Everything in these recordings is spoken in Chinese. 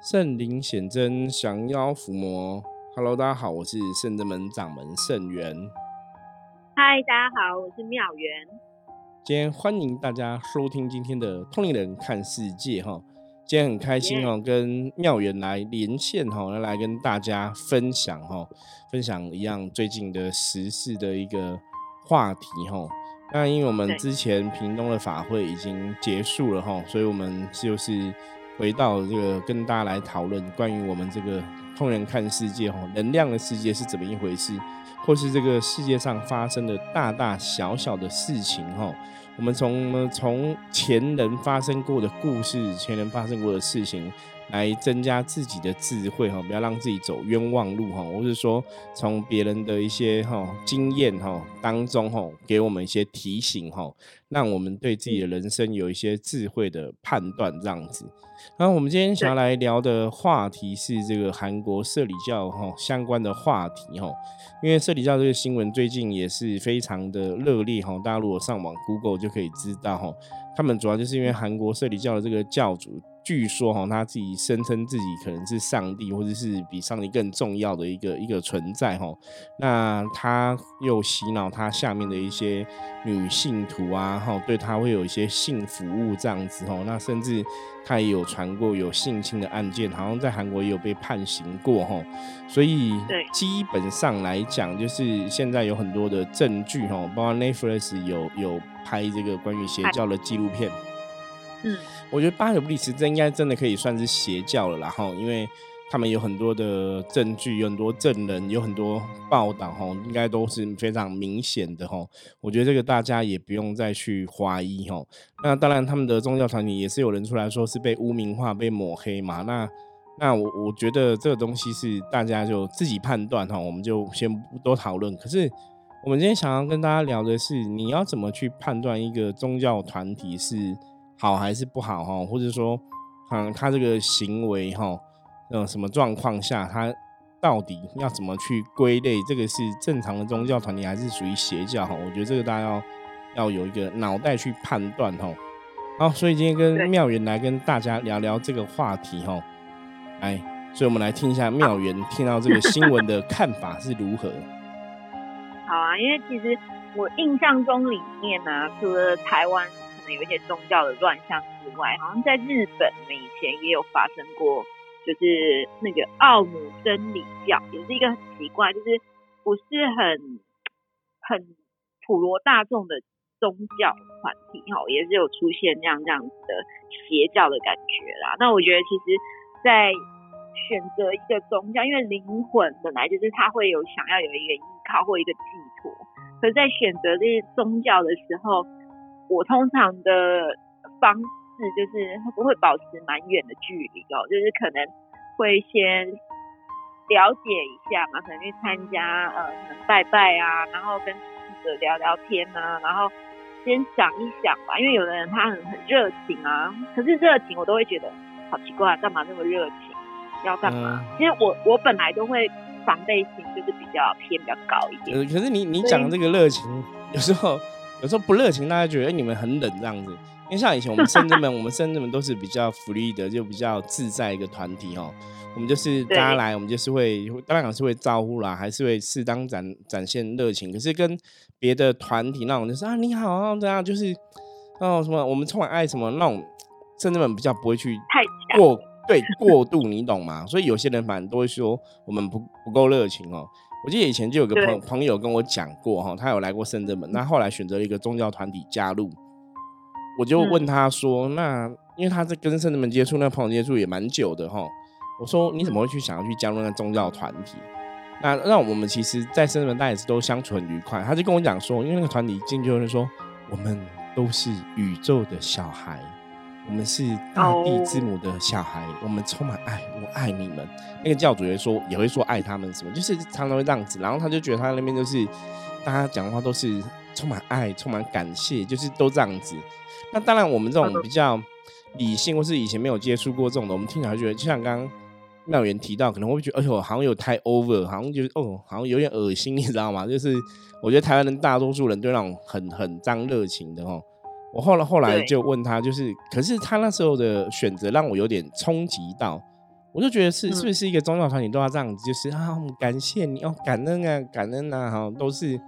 圣灵显真，降妖伏魔。Hello，大家好，我是圣真门掌门圣元。嗨，大家好，我是妙元。今天欢迎大家收听今天的通灵人看世界哈。今天很开心哦，跟妙元来连线哈，来跟大家分享哈，分享一样最近的时事的一个话题哈。那因为我们之前屏东的法会已经结束了哈，所以我们就是。回到这个跟大家来讨论关于我们这个通人看世界哈，能量的世界是怎么一回事，或是这个世界上发生的大大小小的事情哈，我们从从前人发生过的故事，前人发生过的事情。来增加自己的智慧哈，不要让自己走冤枉路哈，或者说从别人的一些哈经验哈当中哈，给我们一些提醒哈，让我们对自己的人生有一些智慧的判断这样子。然后我们今天想要来聊的话题是这个韩国社里教哈相关的话题哈，因为社里教这个新闻最近也是非常的热烈哈，大家如果上网 Google 就可以知道哈，他们主要就是因为韩国社里教的这个教主。据说哈，他自己声称自己可能是上帝，或者是比上帝更重要的一个一个存在哈。那他又洗脑他下面的一些女性徒啊，哈，对他会有一些性服务这样子哈。那甚至他也有传过有性侵的案件，好像在韩国也有被判刑过哈。所以基本上来讲，就是现在有很多的证据哈，包括 Netflix 有有拍这个关于邪教的纪录片。嗯，我觉得巴尔布里斯这应该真的可以算是邪教了，然后因为他们有很多的证据，有很多证人，有很多报道，哈，应该都是非常明显的，哈。我觉得这个大家也不用再去怀疑，哈。那当然，他们的宗教团体也是有人出来说是被污名化、被抹黑嘛。那那我我觉得这个东西是大家就自己判断，哈，我们就先不多讨论。可是我们今天想要跟大家聊的是，你要怎么去判断一个宗教团体是？好还是不好哈？或者说，嗯，他这个行为哈，嗯，什么状况下他到底要怎么去归类？这个是正常的宗教团体还是属于邪教哈？我觉得这个大家要要有一个脑袋去判断哈。好，所以今天跟妙元来跟大家聊聊这个话题哈。哎，所以我们来听一下妙元听到这个新闻的看法是如何。好啊，因为其实我印象中里面呢，除了台湾。有一些宗教的乱象之外，好像在日本，我们以前也有发生过，就是那个奥姆真理教，也是一个很奇怪，就是不是很很普罗大众的宗教团体，哈，也是有出现这样这样子的邪教的感觉啦。那我觉得，其实，在选择一个宗教，因为灵魂本来就是他会有想要有一个依靠或一个寄托，可是在选择这些宗教的时候。我通常的方式就是不会保持蛮远的距离哦，就是可能会先了解一下嘛，可能去参加呃，可能拜拜啊，然后跟记者聊聊天啊，然后先想一想吧，因为有的人他很很热情啊，可是热情我都会觉得好奇怪，干嘛那么热情？要干嘛？其实我我本来都会防备心就是比较偏比较高一点。呃，可是你你讲这个热情，有时候。有时候不热情，大家觉得你们很冷这样子。因为像以前我们深圳们，我们深圳们都是比较福利的，就比较自在一个团体哦。我们就是大家来，我们就是会当然是会招呼啦，还是会适当展展现热情。可是跟别的团体那种就是啊你好啊这样就是哦什么我们充满爱什么那种，深圳们比较不会去过对过度，你懂吗？所以有些人反而都会说我们不不够热情哦。我记得以前就有个朋朋友跟我讲过哈，他有来过深圳门，那后来选择了一个宗教团体加入，我就问他说，那因为他在跟深圳门接触，那朋友接触也蛮久的哈，我说你怎么会去想要去加入那宗教团体？那那我们其实，在深圳门大家也是都相处很愉快。他就跟我讲说，因为那个团体进去就是说，我们都是宇宙的小孩。我们是大地之母的小孩，我们充满爱，我爱你们。那个教主也说，也会说爱他们什么，就是常常会这样子。然后他就觉得他那边就是大家讲话都是充满爱，充满感谢，就是都这样子。那当然，我们这种比较理性或是以前没有接触过这种的，我们听起来觉得，就像刚刚妙元提到，可能会觉得，哎呦，好像有太 over，好像就是哦，好像有点恶心，你知道吗？就是我觉得台湾人大多数人对那种很很脏热情的哦。我后来后来就问他，就是，可是他那时候的选择让我有点冲击到。我就觉得是是不是一个宗教团体都要这样子，就是啊，我们感谢你哦，感恩啊，感恩啊，哈，都是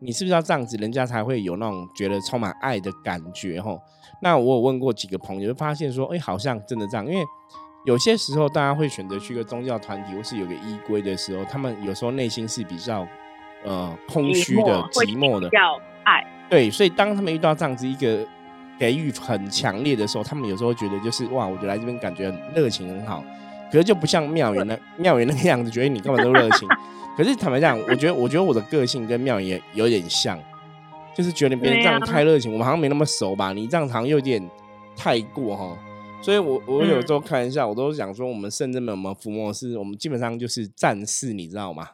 你是不是要这样子，人家才会有那种觉得充满爱的感觉哈？那我有问过几个朋友，就发现说，哎，好像真的这样，因为有些时候大家会选择去一个宗教团体或是有个依归的时候，他们有时候内心是比较呃空虚的、寂寞的，要爱。对，所以当他们遇到这样子一个给予很强烈的时候，他们有时候觉得就是哇，我觉得来这边感觉很热情很好，可是就不像庙园那庙园那个样子，觉得你根本都热情。可是坦白讲，我觉得我觉得我的个性跟庙园有点像，就是觉得别人这样太热情，我们好像没那么熟吧？你这样好像有点太过哈。所以我我有时候开玩笑，我都想说，我们圣人们，我们伏魔是我们基本上就是战士，你知道吗？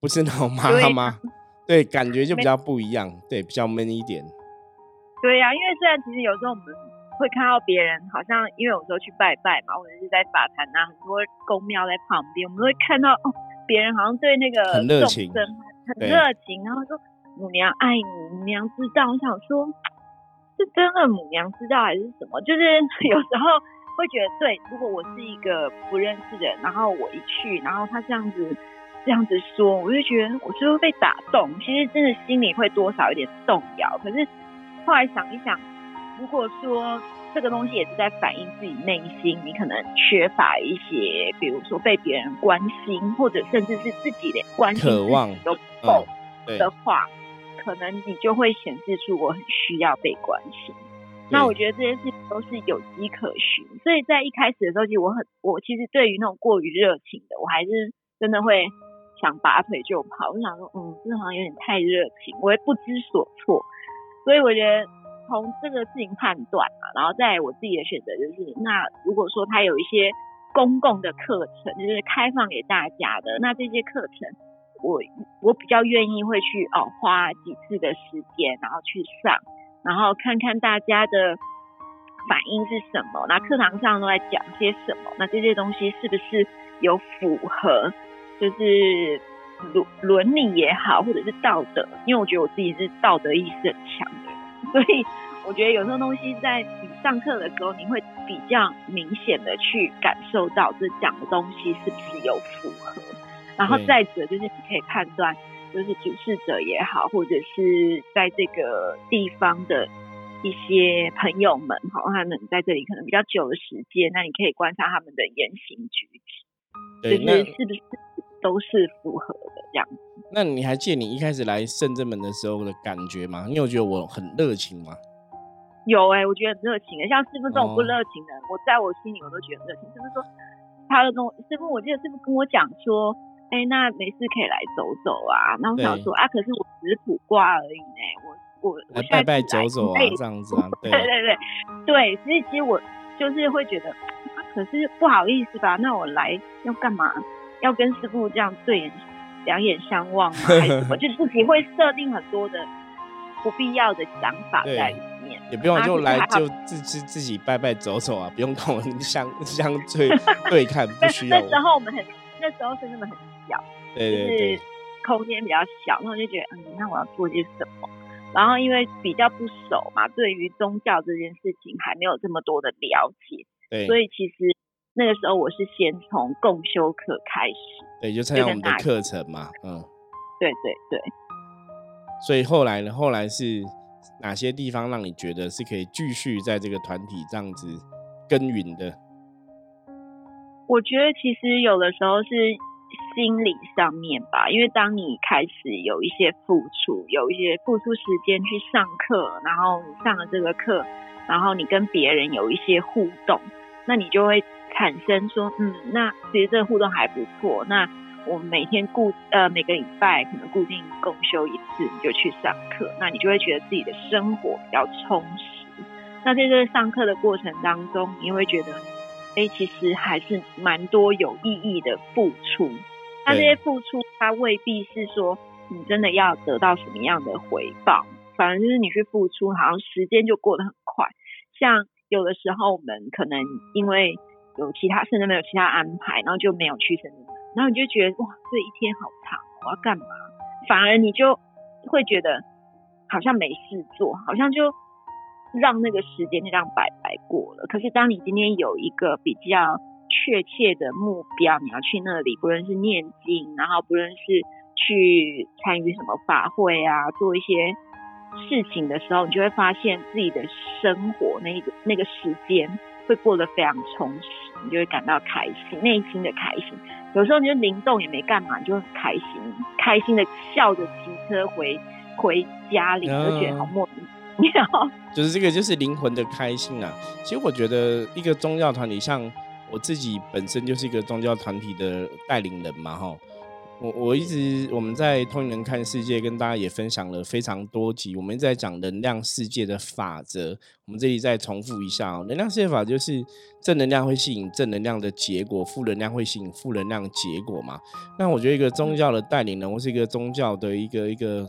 不是那种妈妈。对，感觉就比较不一样，对，比较闷一点。对呀，因为虽然其实有时候我们会看到别人，好像因为有时候去拜拜嘛，或者是在法坛啊，很多公庙在旁边，我们会看到哦，别人好像对那个很热情，很热情，然后说母娘爱你，母娘知道。我想说，是真的母娘知道还是什么？就是 有时候会觉得，对，如果我是一个不认识的人，然后我一去，然后他这样子。这样子说，我就觉得我是不是被打动？其实真的心里会多少有点动摇。可是后来想一想，如果说这个东西也是在反映自己内心，你可能缺乏一些，比如说被别人关心，或者甚至是自己的关心都不够的话，可能你就会显示出我很需要被关心。那我觉得这些事情都是有迹可循。所以在一开始的时候，其实我很，我其实对于那种过于热情的，我还是真的会。想拔腿就跑，我想说，嗯，这好像有点太热情，我也不知所措。所以我觉得从这个事情判断嘛，然后在我自己的选择就是，那如果说他有一些公共的课程，就是开放给大家的，那这些课程我我比较愿意会去哦，花几次的时间，然后去上，然后看看大家的反应是什么，那课堂上都在讲些什么，那这些东西是不是有符合？就是伦伦理也好，或者是道德，因为我觉得我自己是道德意识很强的，所以我觉得有时候东西在你上课的时候，你会比较明显的去感受到这讲的东西是不是有符合。然后再者就是你可以判断，就是主事者也好，或者是在这个地方的一些朋友们，好，他们在这里可能比较久的时间，那你可以观察他们的言行举止，就是是不是。都是符合的这样子。那你还记得你一开始来圣正门的时候的感觉吗？你有觉得我很热情吗？有哎，我觉得很热情哎。像师傅这种不热情的，我在我心里我都觉得热情。师傅说，他跟我师傅，我记得师傅跟我讲说，哎，那没事可以来走走啊。那我想说啊，可是我只是卜卦而已呢。我我我拜拜走走啊，这样子啊。对对对对，所以其实我就是会觉得，可是不好意思吧？那我来要干嘛？要跟师傅这样对眼两眼相望吗？还是什么？就自己会设定很多的不必要的想法在里面。也不用就来就自自自己拜拜走走啊，不用跟我相 相对 对看，不需要。那时候我们很那时候是那么很小，就是空间比较小，然后就觉得嗯，那我要做些什么？然后因为比较不熟嘛，对于宗教这件事情还没有这么多的了解，对所以其实。那个时候我是先从共修课开始，对，就参加我们的课程嘛，嗯，对对对。所以后来呢？后来是哪些地方让你觉得是可以继续在这个团体这样子耕耘的？我觉得其实有的时候是心理上面吧，因为当你开始有一些付出，有一些付出时间去上课，然后你上了这个课，然后你跟别人有一些互动，那你就会。产生说，嗯，那其实这个互动还不错。那我们每天固呃每个礼拜可能固定共修一次，你就去上课，那你就会觉得自己的生活比较充实。那在这个上课的过程当中，你会觉得，哎，其实还是蛮多有意义的付出。那这些付出，它未必是说你真的要得到什么样的回报，反而就是你去付出，好像时间就过得很快。像有的时候，我们可能因为有其他甚至没有其他安排，然后就没有去深圳，然后你就觉得哇，这一天好长，我要干嘛？反而你就会觉得好像没事做，好像就让那个时间就这样白白过了。可是当你今天有一个比较确切的目标，你要去那里，不论是念经，然后不论是去参与什么法会啊，做一些事情的时候，你就会发现自己的生活那个那个时间会过得非常充实，你就会感到开心，内心的开心。有时候你就灵动也没干嘛，你就很开心，开心的笑着骑车回回家里，就觉得好莫名。就是这个，就是灵魂的开心啊！其实我觉得一个宗教团体，像我自己本身就是一个宗教团体的带领人嘛，哈。我我一直我们在通灵人看世界，跟大家也分享了非常多集，我们在讲能量世界的法则。我们这里再重复一下哦，能量世界法就是正能量会吸引正能量的结果，负能量会吸引负能量结果嘛。那我觉得一个宗教的带领人，或是一个宗教的一个一个。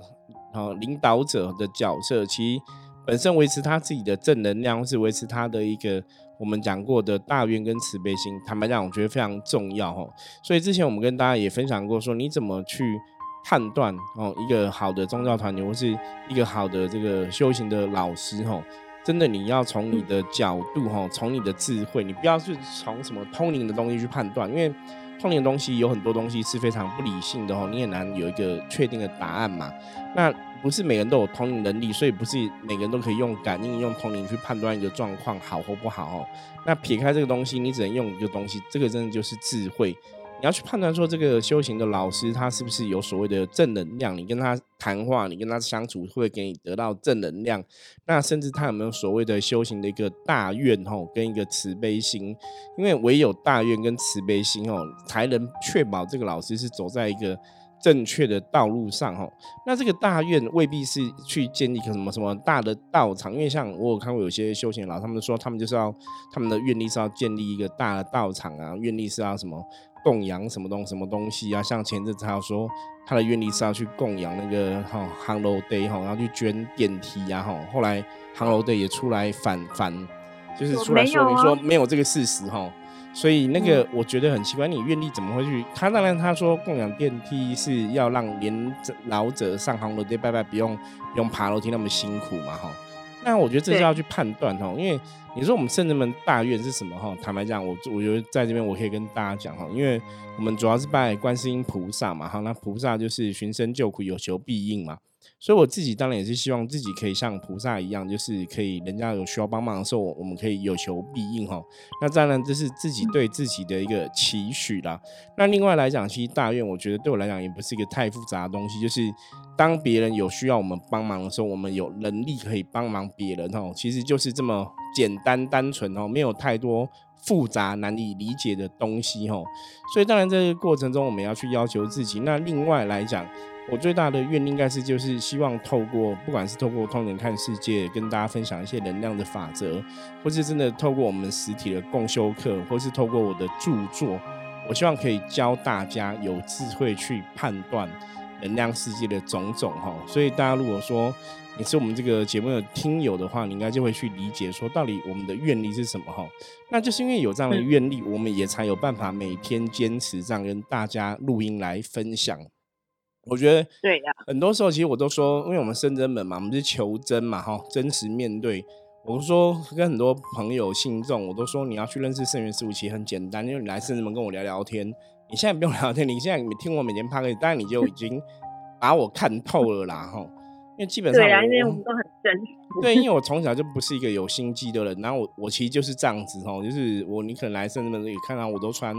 哦，领导者的角色，其实本身维持他自己的正能量，或是维持他的一个我们讲过的大愿跟慈悲心。坦白讲，我觉得非常重要哦。所以之前我们跟大家也分享过，说你怎么去判断哦，一个好的宗教团体或是一个好的这个修行的老师哦，真的你要从你的角度哈，从你的智慧，你不要去从什么通灵的东西去判断，因为通灵的东西有很多东西是非常不理性的哦，你也难有一个确定的答案嘛。那不是每个人都有通灵能力，所以不是每个人都可以用感应、用通灵去判断一个状况好或不好哦。那撇开这个东西，你只能用一个东西，这个真的就是智慧。你要去判断说，这个修行的老师他是不是有所谓的正能量？你跟他谈话，你跟他相处，会不会给你得到正能量？那甚至他有没有所谓的修行的一个大愿吼，跟一个慈悲心？因为唯有大愿跟慈悲心哦，才能确保这个老师是走在一个。正确的道路上，哈，那这个大愿未必是去建立一个什么什么大的道场，因为像我有看过有些修行老，他们说他们就是要他们的愿力是要建立一个大的道场啊，愿力是要什么供养什么东什么东西啊，像前阵子他说他的愿力是要去供养那个哈航楼 day 哈，然后去捐电梯啊哈，后来航楼 day 也出来反反，就是出来说明说没有这个事实哈。所以那个我觉得很奇怪，你愿力怎么会去？他当然他说共享电梯是要让年老者上航楼梯拜拜，不用不用爬楼梯那么辛苦嘛哈。那我觉得这是要去判断哈，因为你说我们圣人们大愿是什么哈？坦白讲，我我觉得在这边我可以跟大家讲哈，因为我们主要是拜观世音菩萨嘛哈，那菩萨就是寻声救苦，有求必应嘛。所以我自己当然也是希望自己可以像菩萨一样，就是可以人家有需要帮忙的时候，我们可以有求必应哈。那当然这是自己对自己的一个期许啦。那另外来讲，其实大愿我觉得对我来讲也不是一个太复杂的东西，就是当别人有需要我们帮忙的时候，我们有能力可以帮忙别人哦。其实就是这么简单单纯哦，没有太多复杂难以理解的东西哦。所以当然这个过程中我们要去要求自己。那另外来讲。我最大的愿应该是，就是希望透过，不管是透过通人看世界，跟大家分享一些能量的法则，或是真的透过我们实体的共修课，或是透过我的著作，我希望可以教大家有智慧去判断能量世界的种种哈。所以大家如果说你是我们这个节目的听友的话，你应该就会去理解说，到底我们的愿力是什么哈。那就是因为有这样的愿力，我们也才有办法每天坚持这样跟大家录音来分享。我觉得对呀，很多时候其实我都说，因为我们深真本嘛，我们是求真嘛，哈，真实面对。我说跟很多朋友信众，我都说你要去认识圣元师傅，其实很简单，因为你来圣真门跟我聊聊天。你现在不用聊天，你现在你听我每天趴个，当然你就已经把我看透了啦，哈。因为基本上，对啊，因为我们都很真实。对，因为我从小就不是一个有心机的人，然后我我其实就是这样子哦，就是我你可能来圣子们也看到我都穿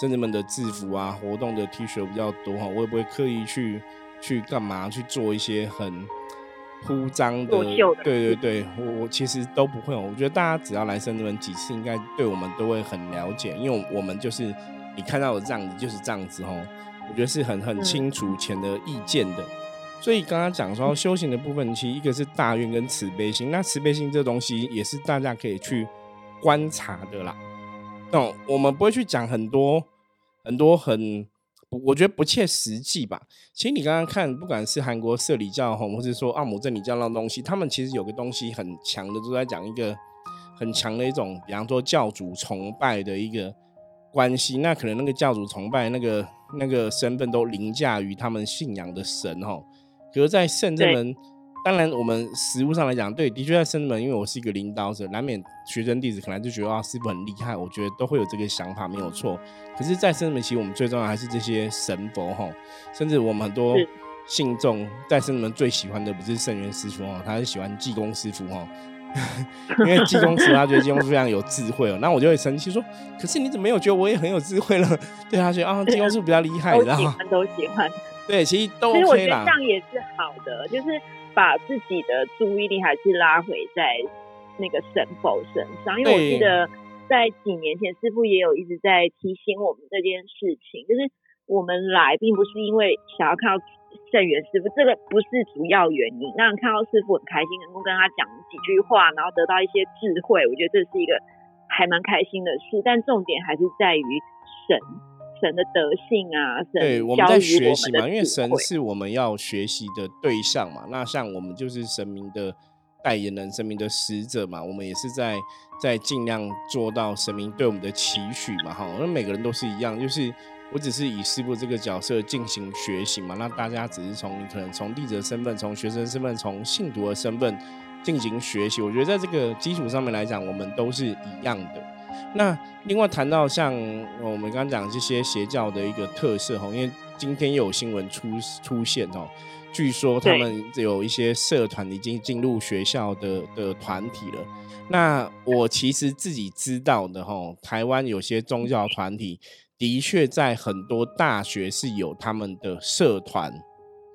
圣子们的制服啊，活动的 T 恤比较多哈，我也不会刻意去去干嘛去做一些很铺张的，对对对，我我其实都不会哦。我觉得大家只要来圣子们几次，应该对我们都会很了解，因为我们就是你看到的这样子就是这样子哦，我觉得是很很清楚前的意见的。所以刚刚讲说修行的部分，其实一个是大愿跟慈悲心。那慈悲心这东西也是大家可以去观察的啦。那我们不会去讲很多很多很，我觉得不切实际吧。其实你刚刚看，不管是韩国社里教吼，或者说奥姆真理教那东西，他们其实有个东西很强的，都在讲一个很强的一种，比方说教主崇拜的一个关系。那可能那个教主崇拜那个那个身份都凌驾于他们信仰的神吼。比如在圣正门，当然我们实物上来讲，对，的确在生门，因为我是一个领导者，难免学生弟子可能就觉得啊，师傅很厉害，我觉得都会有这个想法，没有错。可是，在生门，其实我们最重要还是这些神佛哈，甚至我们很多信众在生门最喜欢的不是圣元师傅哦，他是喜欢济公师傅哦。因为济公师他觉得济公师非常有智慧哦，那我就会生气说：“可是你怎么没有觉得我也很有智慧了？”对他觉得啊，济公师比较厉害，然后都喜欢。对，其实都 OK 其实我觉得这样也是好的，就是把自己的注意力还是拉回在那个神佛身上。因为我记得在几年前，师傅也有一直在提醒我们这件事情，就是我们来并不是因为想要看到。圣元师傅，这个不是主要原因。让人看到师傅很开心，能够跟他讲几句话，然后得到一些智慧，我觉得这是一个还蛮开心的事。但重点还是在于神神的德性啊，对，我们在学习嘛，因为神是我们要学习的对象嘛。那像我们就是神明的代言人，神明的使者嘛，我们也是在在尽量做到神明对我们的期许嘛。哈，那每个人都是一样，就是。我只是以师傅这个角色进行学习嘛，那大家只是从你可能从弟子的身份、从学生身份、从信徒的身份进行学习。我觉得在这个基础上面来讲，我们都是一样的。那另外谈到像我们刚刚讲这些邪教的一个特色哈，因为今天又有新闻出出现哦，据说他们有一些社团已经进入学校的的团体了。那我其实自己知道的哈，台湾有些宗教团体。的确，在很多大学是有他们的社团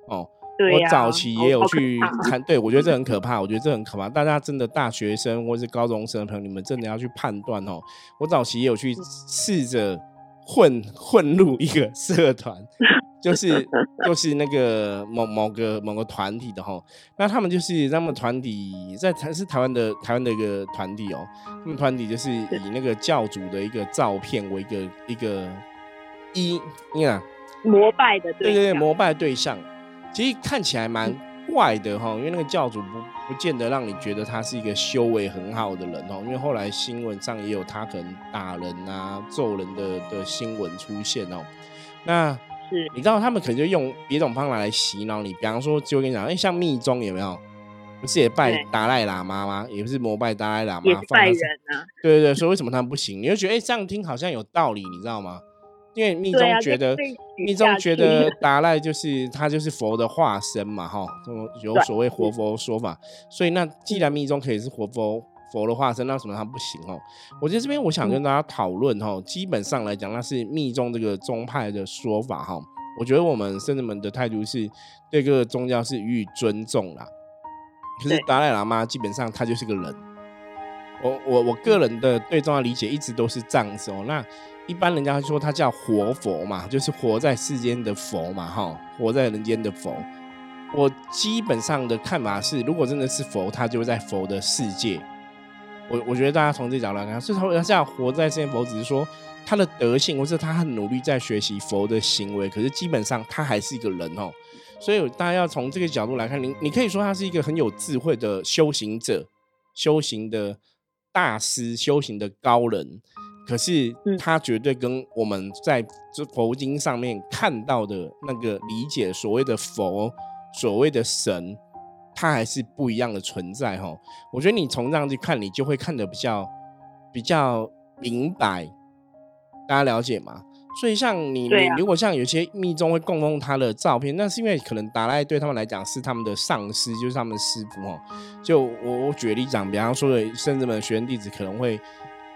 哦。我早期也有去看，对我觉得这很可怕。我觉得这很可怕。大家真的大学生或是高中生的朋友，你们真的要去判断哦。我早期也有去试着混混入一个 社团。就是就是那个某某个某个团体的哈，那他们就是他们团体在台是台湾的台湾的一个团体哦，他们团体就是以那个教主的一个照片为一个一个一你看膜拜的对对对膜拜对象，其实看起来蛮怪的哈，因为那个教主不不见得让你觉得他是一个修为很好的人哦，因为后来新闻上也有他可能打人啊揍人的的新闻出现哦，那。你知道他们可能就用别种方法来洗脑你，比方说就跟你讲，哎，像密宗有没有？不是也拜达赖喇嘛吗？也不是膜拜达赖喇嘛，拜人啊。对对对，所以为什么他们不行？你就觉得哎，这样听好像有道理，你知道吗？因为密宗觉得密宗觉得达赖就是他就是佛的化身嘛，哈，有所谓活佛说法，所以那既然密宗可以是活佛。佛的化身，那什么他不行哦？我觉得这边我想跟大家讨论哈，基本上来讲，那是密宗这个宗派的说法哈。我觉得我们圣人们的态度是对各个宗教是予以尊重啦。可是达赖喇嘛基本上他就是个人，我我我个人的对宗教理解一直都是这样子哦。那一般人家说他叫活佛嘛，就是活在世间的佛嘛，哈，活在人间的佛。我基本上的看法是，如果真的是佛，他就会在佛的世界。我我觉得大家从这角度来看，是他他这样活在世间佛，只是说他的德性，或者他很努力在学习佛的行为，可是基本上他还是一个人哦。所以大家要从这个角度来看，你你可以说他是一个很有智慧的修行者、修行的大师、修行的高人，可是他绝对跟我们在这佛经上面看到的那个理解所谓的佛、所谓的神。它还是不一样的存在哈，我觉得你从这样去看，你就会看得比较比较明白，大家了解吗？所以像你，你如果像有些密宗会供奉他的照片，那是因为可能达赖对他们来讲是他们的上师，就是他们师傅哦。就我我举例讲，比方说的甚至们学生弟子可能会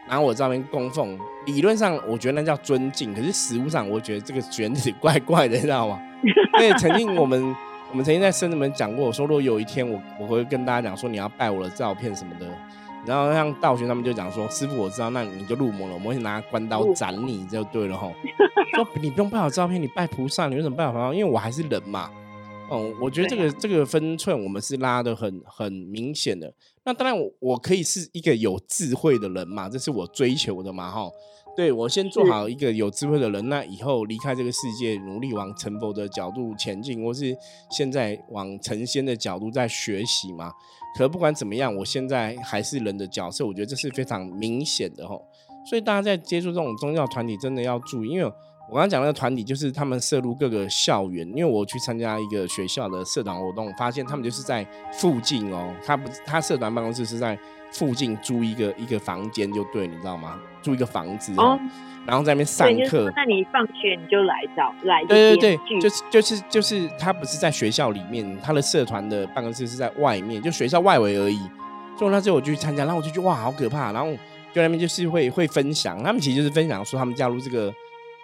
拿我照片供奉，理论上我觉得那叫尊敬，可是实物上我觉得这个卷子怪怪的，你知道吗？因为曾经我们。我们曾经在圣子们讲过，我说如果有一天我我会跟大家讲说你要拜我的照片什么的，然后像道玄他们就讲说师傅我知道，那你就入魔了，我们会拿关刀斩你就对了吼。说你不用拜我照片，你拜菩萨，你为什么拜我？因为我还是人嘛。哦，我觉得这个这个分寸我们是拉的很很明显的。那当然我我可以是一个有智慧的人嘛，这是我追求的嘛哈。对我先做好一个有智慧的人，那以后离开这个世界，努力往成佛的角度前进，或是现在往成仙的角度在学习嘛。可不管怎么样，我现在还是人的角色，我觉得这是非常明显的吼。所以大家在接触这种宗教团体，真的要注意，因为我刚刚讲那个团体，就是他们涉入各个校园，因为我去参加一个学校的社团活动，发现他们就是在附近哦，他不，他社团办公室是在附近租一个一个房间就对，你知道吗？租一个房子哦，然后在那边上课。那你放学你就来找来。对对对，就是就是就是他不是在学校里面，他的社团的办公室是在外面，就学校外围而已。所以那时候我就去参加，然后我就觉得哇，好可怕，然后就那边就是会会分享，他们其实就是分享说他们加入这个。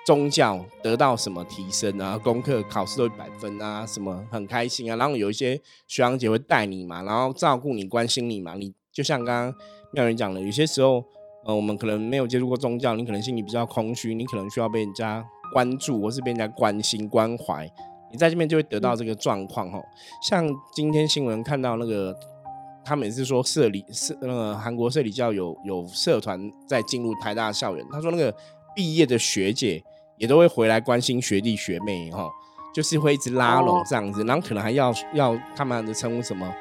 宗教得到什么提升啊？功课考试都一百分啊？什么很开心啊？然后有一些学长姐会带你嘛，然后照顾你、关心你嘛。你就像刚刚妙人讲的，有些时候，呃，我们可能没有接触过宗教，你可能心里比较空虚，你可能需要被人家关注，或是被人家关心关怀。你在这边就会得到这个状况哦。像今天新闻看到那个，他们也是说社里社那个韩国社里教有有社团在进入台大校园，他说那个毕业的学姐。也都会回来关心学弟学妹哈，就是会一直拉拢这样子，然后可能还要要他们的称呼什么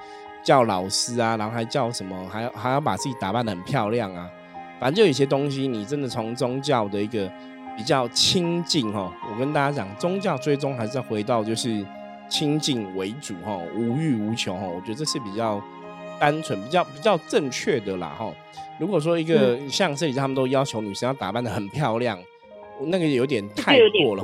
叫老师啊，然后还叫什么，还要还要把自己打扮的很漂亮啊，反正就有些东西，你真的从宗教的一个比较亲近哈，我跟大家讲，宗教最终还是要回到就是亲近为主哈，无欲无求哈，我觉得这是比较单纯、比较比较正确的啦哈。如果说一个像这里他们都要求女生要打扮的很漂亮。那个有点太过了，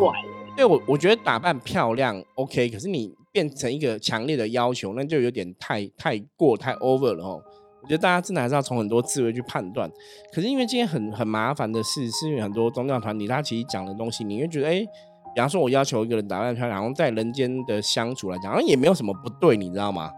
对我我觉得打扮漂亮 OK，可是你变成一个强烈的要求，那就有点太太过太 over 了哦。我觉得大家真的还是要从很多智慧去判断。可是因为今天很很麻烦的事，是因为很多宗教团体他其实讲的东西，你会觉得哎，比方说我要求一个人打扮漂亮，然后在人间的相处来讲，好像也没有什么不对，你知道吗？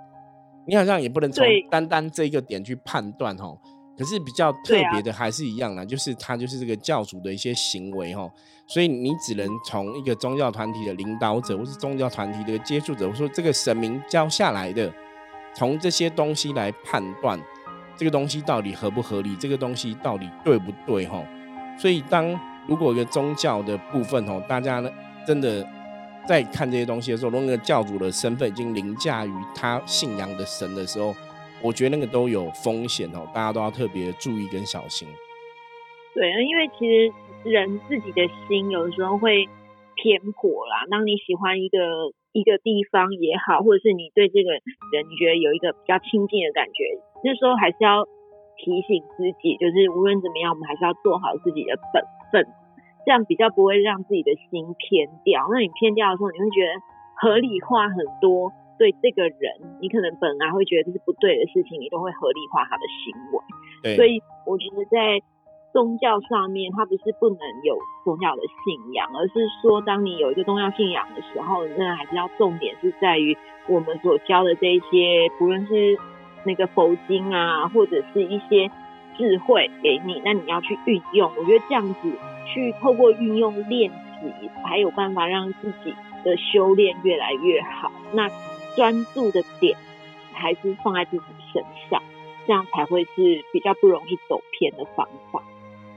你好像也不能从单单这一个点去判断哦。可是比较特别的还是一样的，就是他就是这个教主的一些行为哦，所以你只能从一个宗教团体的领导者，或是宗教团体的接触者，或说这个神明教下来的，从这些东西来判断这个东西到底合不合理，这个东西到底对不对哈。所以当如果一个宗教的部分哦，大家呢真的在看这些东西的时候，如果那个教主的身份已经凌驾于他信仰的神的时候。我觉得那个都有风险哦，大家都要特别注意跟小心。对，因为其实人自己的心有的时候会偏颇啦。当你喜欢一个一个地方也好，或者是你对这个人你觉得有一个比较亲近的感觉，那时候还是要提醒自己，就是无论怎么样，我们还是要做好自己的本分，这样比较不会让自己的心偏掉。那你偏掉的时候，你会觉得合理化很多。对这个人，你可能本来会觉得这是不对的事情，你都会合理化他的行为。所以我觉得在宗教上面，它不是不能有宗教的信仰，而是说，当你有一个宗教信仰的时候，那还是要重点是在于我们所教的这一些，不论是那个佛经啊，或者是一些智慧给你，那你要去运用。我觉得这样子去透过运用练习，才有办法让自己的修炼越来越好。那专注的点还是放在自己身上，这样才会是比较不容易走偏的方法。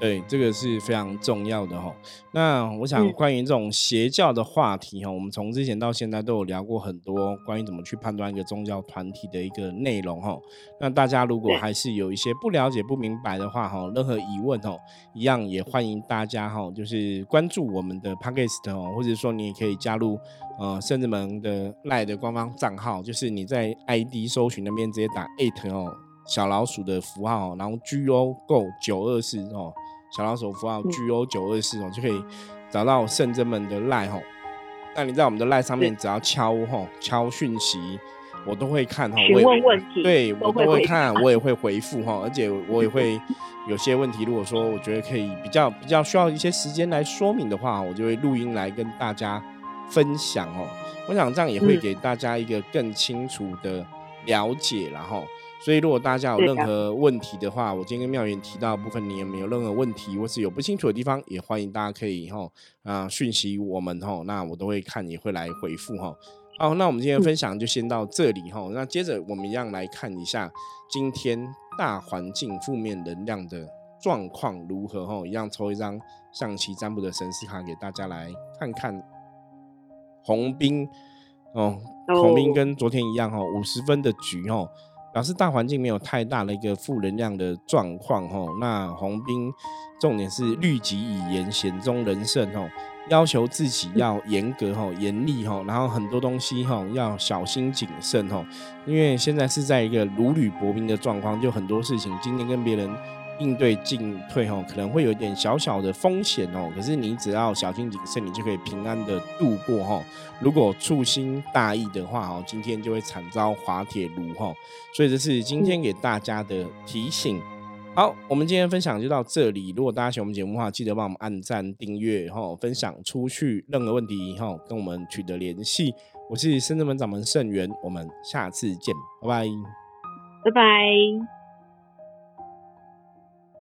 对，这个是非常重要的哈。那我想，关于这种邪教的话题哈，我们从之前到现在都有聊过很多关于怎么去判断一个宗教团体的一个内容哈。那大家如果还是有一些不了解、不明白的话哈，任何疑问哦，一样也欢迎大家哈，就是关注我们的 podcast 哦，或者说你也可以加入呃圣智门的赖的官方账号，就是你在 ID 搜寻那边直接打 eight 哦，小老鼠的符号，然后 G O Go 九二四哦。小老鼠符号 G O 九二四哦，就可以找到圣真门的赖吼。那你在我们的赖上面，只要敲吼敲讯息，我都会看哈。询问问题，对我都会看，我也会回复哈。而且我也会有些问题，如果说我觉得可以比较比较需要一些时间来说明的话，我就会录音来跟大家分享哦。我想这样也会给大家一个更清楚的了解，然后。所以，如果大家有任何问题的话，我今天跟妙言提到部分，你有没有任何问题，或是有不清楚的地方，也欢迎大家可以吼啊讯息我们吼，那我都会看，也会来回复吼。好，那我们今天分享就先到这里吼。那接着我们一样来看一下今天大环境负面能量的状况如何吼，一样抽一张象棋占卜的神士卡给大家来看看。红兵哦，红兵跟昨天一样吼，五十分的局哦。表示大环境没有太大的一个负能量的状况吼。那红兵重点是律己以严，险中人胜吼，要求自己要严格吼、严厉吼，然后很多东西吼要小心谨慎吼，因为现在是在一个如履薄冰的状况，就很多事情今天跟别人。应对进退吼，可能会有一点小小的风险哦。可是你只要小心谨慎，你就可以平安的度过哈。如果粗心大意的话哦，今天就会惨遭滑铁卢哈。所以这是今天给大家的提醒。好，我们今天分享就到这里。如果大家喜欢我们节目的话，记得帮我们按赞、订阅哈，分享出去。任何问题哈，跟我们取得联系。我是深圳门掌门盛元，我们下次见，拜拜，拜拜。